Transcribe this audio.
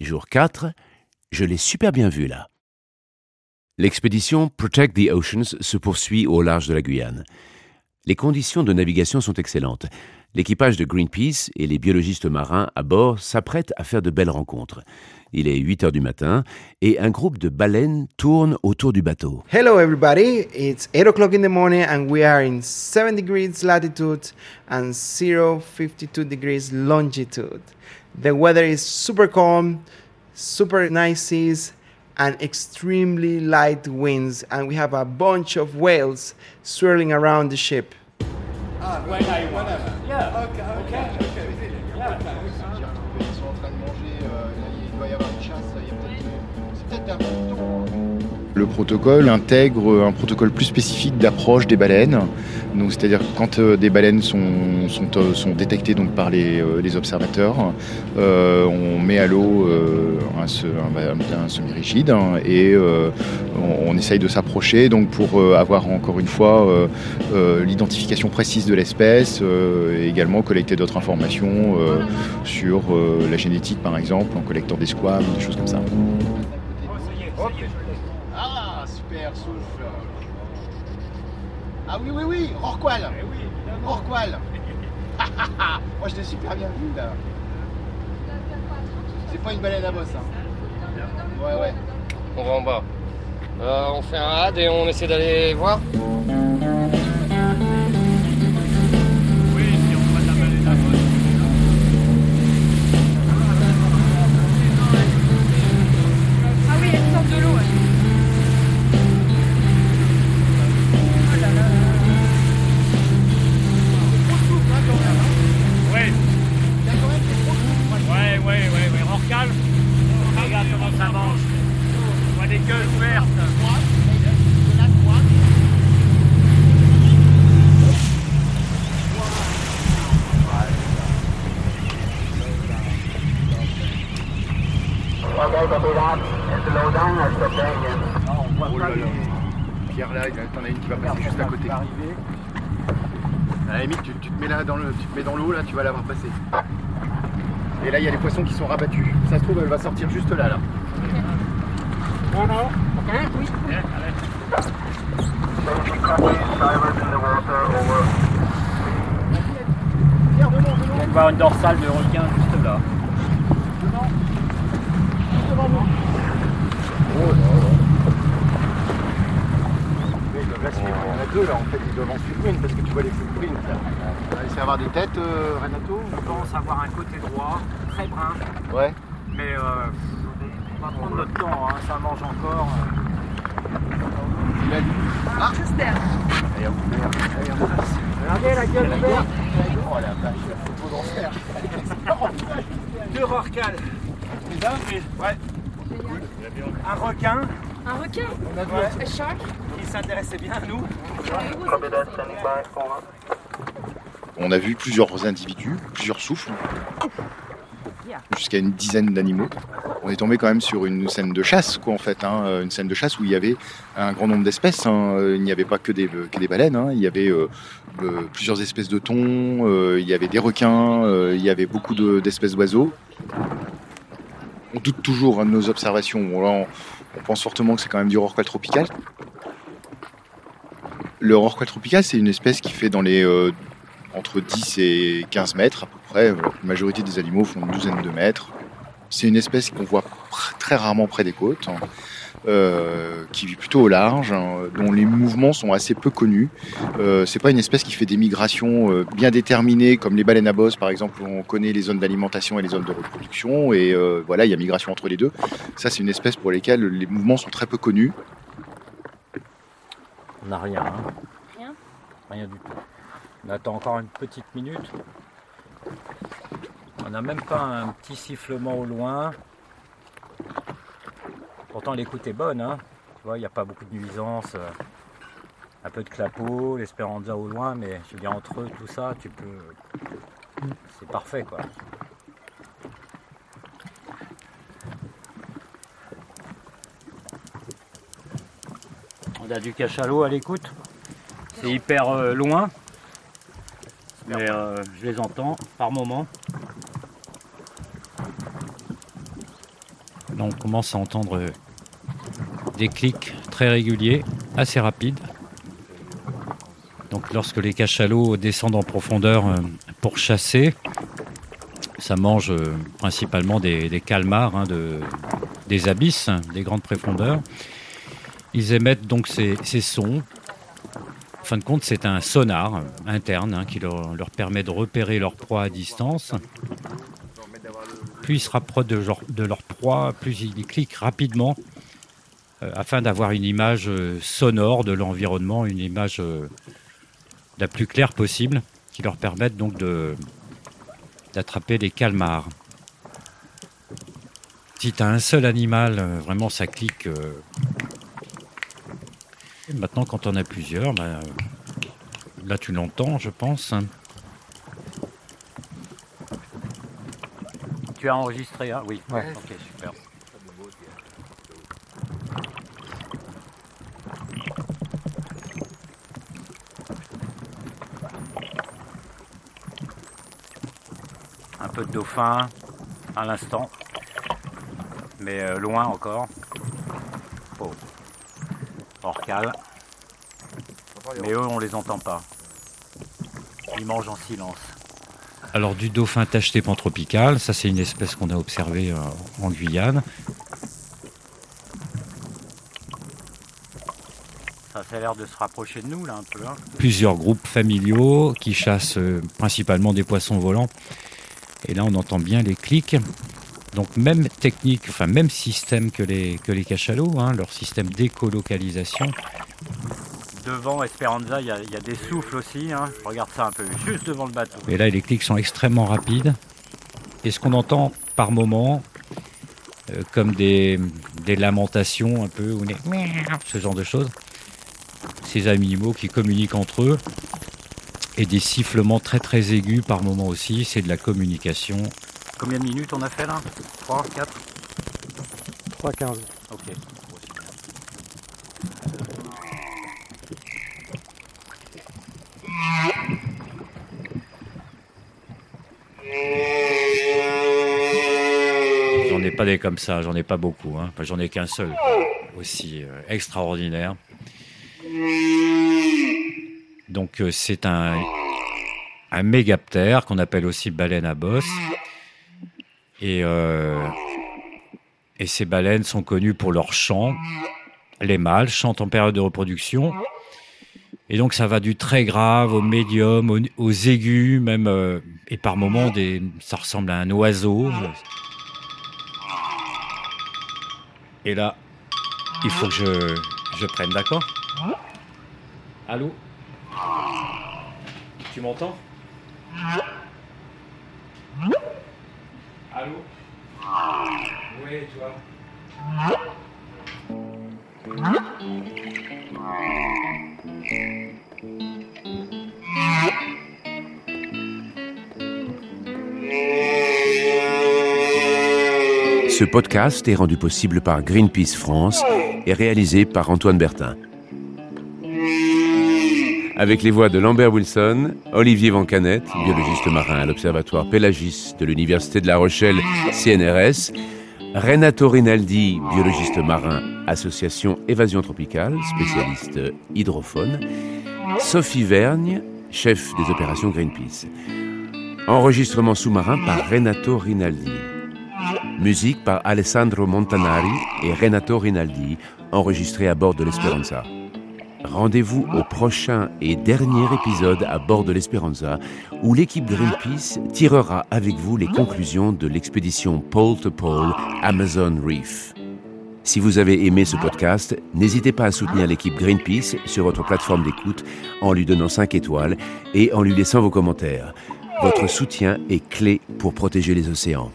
Jour 4, je l'ai super bien vu là. L'expédition Protect the Oceans se poursuit au large de la Guyane. Les conditions de navigation sont excellentes. L'équipage de Greenpeace et les biologistes marins à bord s'apprêtent à faire de belles rencontres. Il est 8 heures du matin et un groupe de baleines tourne autour du bateau. Hello, everybody. It's 8 o'clock in the morning, and we are in 7 degrees latitude and 052 degrees longitude. The weather is super calm, super nice seas, and extremely light winds, and we have a bunch of whales swirling around the ship. Ah, when I whenever. Yeah. Okay, okay. okay. Yeah. Ils sont en train de manger, euh, il doit y avoir une chasse, il y a peut-être. C'est peut-être un piton. Le protocole intègre un protocole plus spécifique d'approche des baleines. C'est-à-dire quand euh, des baleines euh, sont détectées donc, par les, euh, observateurs, on met à l'eau un, se- un, un semi-rigide hein, et on, essaye de s'approcher donc pour avoir encore une fois l'identification précise de l'espèce et également collecter d'autres informations sur la génétique par exemple en collectant des squames, des choses comme ça. Ah, souffle. Ah oui, oui, oui, Rorqual. Rorqual. Moi, je l'ai super bien vu là. C'est pas une baleine à bosse. Hein. Ouais, ouais. On va en bas. Euh, on fait un rad et on essaie d'aller voir. Oh là là. Pierre là, t'en as une qui va passer juste à côté. À la limite, tu, tu te mets là dans le, tu te mets dans l'eau là, tu vas la voir passer. Et là, il y a les poissons qui sont rabattus. Ça se trouve, elle va sortir juste là, là. On va voir une dorsale de requin juste là. La suivre. Il y en a deux là, en fait, ils doivent en suivre une parce que tu vois les footprints là. On va essayer d'avoir des têtes, euh, Renato Je pense avoir un côté droit, très brun, Ouais. mais euh, on va prendre notre temps, hein, ça mange encore. Il a dit. Ah Juste derrière. Regardez la gueule ouverte Oh la vache, photo d'enfer. Deux rorcales. Ouais. Un requin Un requin On a vu shark qui s'intéressait bien à nous. On a vu plusieurs individus, plusieurs souffles, jusqu'à une dizaine d'animaux. On est tombé quand même sur une scène de chasse, quoi, en fait, hein, une scène de chasse où il y avait un grand nombre d'espèces. hein. Il n'y avait pas que des, que des baleines, hein. il y avait euh, euh, plusieurs espèces de thons, euh, il y avait des requins, euh, il y avait beaucoup de- d'espèces d'oiseaux. On doute toujours de nos observations. On pense fortement que c'est quand même du rorqual tropical. Le rorqual tropical, c'est une espèce qui fait dans les euh, entre 10 et 15 mètres à peu près. La majorité des animaux font une douzaine de mètres. C'est une espèce qu'on voit pr- très rarement près des côtes, hein, euh, qui vit plutôt au large, hein, dont les mouvements sont assez peu connus. Euh, c'est pas une espèce qui fait des migrations euh, bien déterminées, comme les baleines à bosse par exemple, où on connaît les zones d'alimentation et les zones de reproduction, et euh, voilà, il y a migration entre les deux. Ça, c'est une espèce pour laquelle les mouvements sont très peu connus. On n'a rien. hein. Rien Rien du tout. On attend encore une petite minute. On n'a même pas un petit sifflement au loin. Pourtant l'écoute est bonne. Hein. Tu vois, il n'y a pas beaucoup de nuisances. euh, Un peu de clapot, l'espéranza au loin, mais je veux dire entre eux, tout ça, tu peux. C'est parfait quoi. On a du cachalot à l'écoute. C'est hyper euh, loin. Mais euh, je les entends par moment. On commence à entendre des clics très réguliers, assez rapides. Donc lorsque les cachalots descendent en profondeur euh, pour chasser, ça mange euh, principalement des, calmars, hein, de- des abysses, des grandes profondeurs. Ils émettent donc ces, sons. En fin de compte, c'est un sonar interne hein, qui leur permet de repérer leur proie à distance. Plus ils se rapprochent de leur, de leur proie, plus ils cliquent rapidement euh, afin d'avoir une image euh, sonore de l'environnement, une image euh, la plus claire possible, qui leur permette donc d'attraper des calmars. Si tu as un seul animal, vraiment ça clique. maintenant, quand on a plusieurs, euh, là tu l'entends, je pense. Tu as enregistré, hein Oui. Ouais. Ok, super. Un peu de dauphin à l'instant, mais euh, loin encore. Oh. Orcal. Mais eux, on les entend pas. Ils mangent en silence. Alors du dauphin tacheté pantropical, ça c'est une espèce qu'on a observée euh, en Guyane. Ça, ça a l'air de se rapprocher de nous là un peu. hein. plusieurs groupes familiaux qui chassent euh, principalement des poissons volants. Et là, on entend bien les clics. Donc même technique, enfin même système que les, que les cachalots, hein, leur système d'écolocalisation. Devant Esperanza, il y, a- il y a des souffles aussi. hein. Regarde ça un peu, juste devant le bateau. Et là, les clics sont extrêmement rapides. Et ce qu'on entend par moment, euh, comme des, des lamentations un peu, ou des ce genre de choses, ces animaux qui communiquent entre eux, et des sifflements très très aigus par moment aussi, c'est de la communication Combien de minutes on a fait là? 3, 4 3,15. Ok. Pas des comme ça, j'en ai pas beaucoup. Hein. Enfin, j'en ai qu'un seul, aussi euh, extraordinaire. Donc euh, c'est un, un mégaptère qu'on appelle aussi baleine à bosse. Et, euh, et ces baleines sont connues pour leur chant. Les mâles chantent en période de reproduction. Et donc ça va du très grave au médium, aux, aigus, même, et par moments ça ressemble à un oiseau. Et là, il faut que je, prenne, d'accord Allô Tu m'entends Allô Oui, toi Ce podcast est rendu possible par Greenpeace France et réalisé par Antoine Bertin. Avec les voix de Lambert Wilson, Olivier Vancanet, biologiste marin à l'Observatoire Pélagis de l'Université de La Rochelle, CNRS, Renato Rinaldi, biologiste marin, Association Évasion Tropicale, spécialiste hydrophone, Sophie Vergne, chef des opérations Greenpeace. Enregistrement sous-marin par Renato Rinaldi. Musique par Alessandro Montanari et Renato Rinaldi, enregistré à bord de l'Esperanza. Rendez-vous au prochain et dernier épisode à bord de l'Esperanza, où l'équipe Greenpeace tirera avec vous les conclusions de l'expédition Pole to Pole Amazon Reef. Si vous avez aimé ce podcast, n'hésitez pas à soutenir l'équipe Greenpeace sur votre plateforme d'écoute en lui donnant 5 étoiles et en lui laissant vos commentaires. Votre soutien est clé pour protéger les océans.